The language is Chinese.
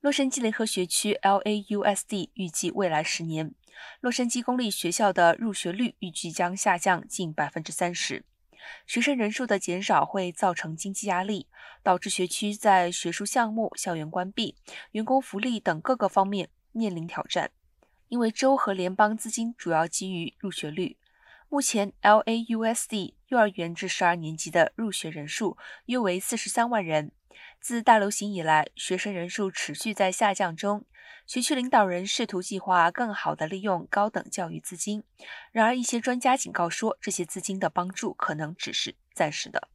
洛杉矶联合学区 （LAUSD） 预计未来十年，洛杉矶公立学校的入学率预计将下降近百分之三十。学生人数的减少会造成经济压力，导致学区在学术项目、校园关闭、员工福利等各个方面面临挑战。因为州和联邦资金主要基于入学率，目前 LAUSD 幼儿园至十二年级的入学人数约为四十三万人。自大流行以来，学生人数持续在下降中。学区领导人试图计划更好地利用高等教育资金，然而一些专家警告说，这些资金的帮助可能只是暂时的。